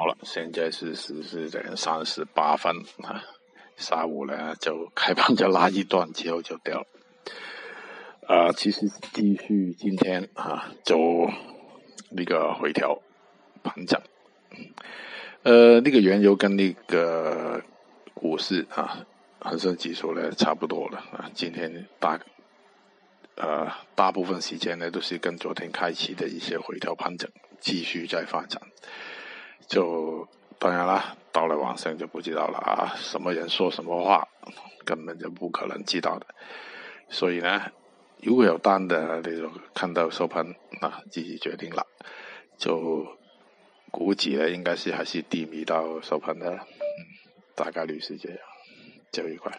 好了，现在是十四点三十八分啊，下午呢就开盘就拉一段之后就掉了。啊，其实继续今天啊，就那个回调盘整，呃，那个原油跟那个股市啊，恒生指数呢差不多了啊。今天大呃大部分时间呢都是跟昨天开启的一些回调盘整继续在发展。就当然啦，到了晚上就不知道了啊，什么人说什么话，根本就不可能知道的。所以呢。如果有单的，你就看到收盘啊，自己决定了。就估计呢，应该是还是低迷到收盘的，嗯，大概率是这样，就一块。